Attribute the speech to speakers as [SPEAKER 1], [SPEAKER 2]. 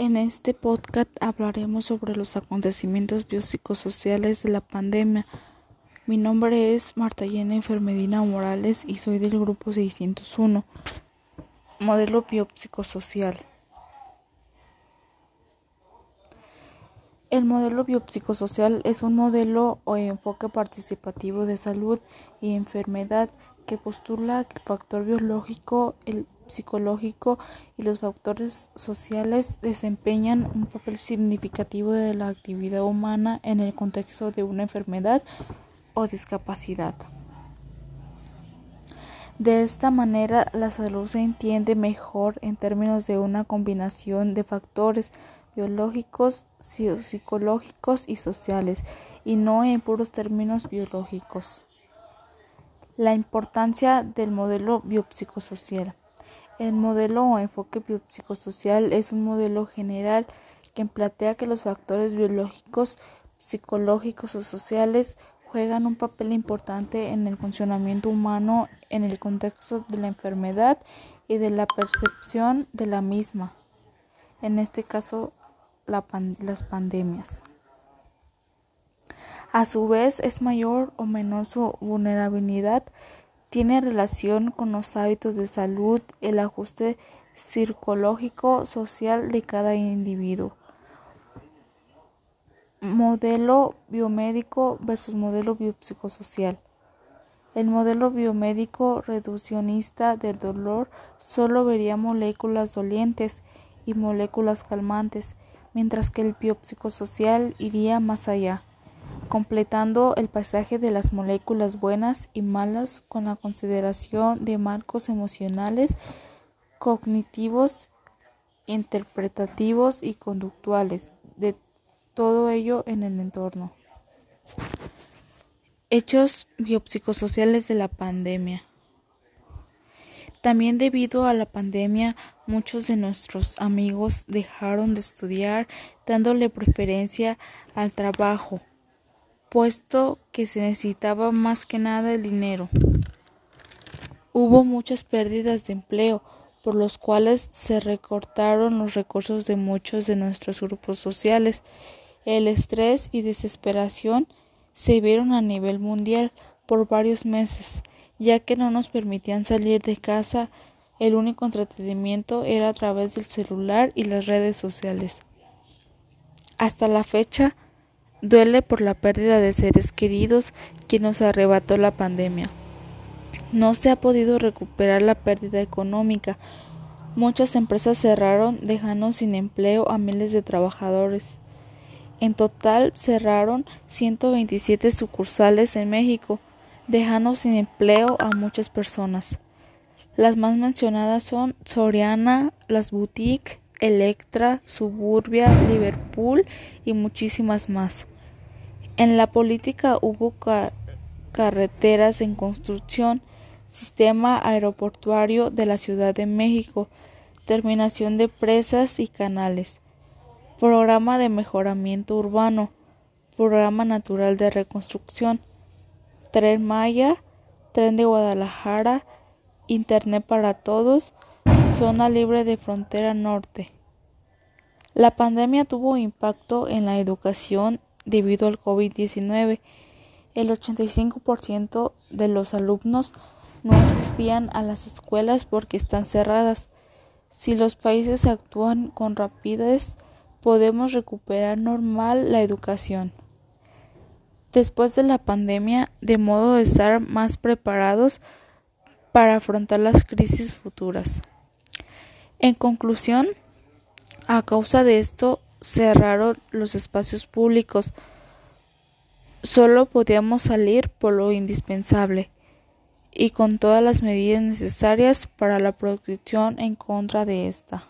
[SPEAKER 1] En este podcast hablaremos sobre los acontecimientos biopsicosociales de la pandemia. Mi nombre es Marta Jennifer Medina Morales y soy del grupo 601, modelo biopsicosocial. El modelo biopsicosocial es un modelo o enfoque participativo de salud y enfermedad que postula que el factor biológico, el psicológico y los factores sociales desempeñan un papel significativo de la actividad humana en el contexto de una enfermedad o discapacidad. De esta manera, la salud se entiende mejor en términos de una combinación de factores biológicos, psicológicos y sociales, y no en puros términos biológicos. La importancia del modelo biopsicosocial. El modelo o enfoque biopsicosocial es un modelo general que plantea que los factores biológicos, psicológicos o sociales juegan un papel importante en el funcionamiento humano en el contexto de la enfermedad y de la percepción de la misma, en este caso las pandemias. A su vez, es mayor o menor su vulnerabilidad tiene relación con los hábitos de salud, el ajuste psicológico social de cada individuo. Modelo biomédico versus modelo biopsicosocial. El modelo biomédico reduccionista del dolor solo vería moléculas dolientes y moléculas calmantes, mientras que el biopsicosocial iría más allá completando el pasaje de las moléculas buenas y malas con la consideración de marcos emocionales, cognitivos, interpretativos y conductuales, de todo ello en el entorno. Hechos biopsicosociales de la pandemia. También debido a la pandemia, muchos de nuestros amigos dejaron de estudiar dándole preferencia al trabajo, puesto que se necesitaba más que nada el dinero. Hubo muchas pérdidas de empleo, por los cuales se recortaron los recursos de muchos de nuestros grupos sociales. El estrés y desesperación se vieron a nivel mundial por varios meses, ya que no nos permitían salir de casa, el único entretenimiento era a través del celular y las redes sociales. Hasta la fecha, Duele por la pérdida de seres queridos que nos arrebató la pandemia. No se ha podido recuperar la pérdida económica. Muchas empresas cerraron dejando sin empleo a miles de trabajadores. En total cerraron 127 sucursales en México, dejando sin empleo a muchas personas. Las más mencionadas son Soriana, las boutiques, Electra, Suburbia, Liverpool y muchísimas más. En la política hubo carreteras en construcción, sistema aeroportuario de la Ciudad de México, terminación de presas y canales, programa de mejoramiento urbano, programa natural de reconstrucción, tren Maya, tren de Guadalajara, Internet para todos, zona libre de frontera norte. La pandemia tuvo impacto en la educación debido al COVID-19. El 85% de los alumnos no asistían a las escuelas porque están cerradas. Si los países actúan con rapidez, podemos recuperar normal la educación. Después de la pandemia, de modo de estar más preparados para afrontar las crisis futuras. En conclusión, a causa de esto cerraron los espacios públicos. Solo podíamos salir por lo indispensable y con todas las medidas necesarias para la protección en contra de esta.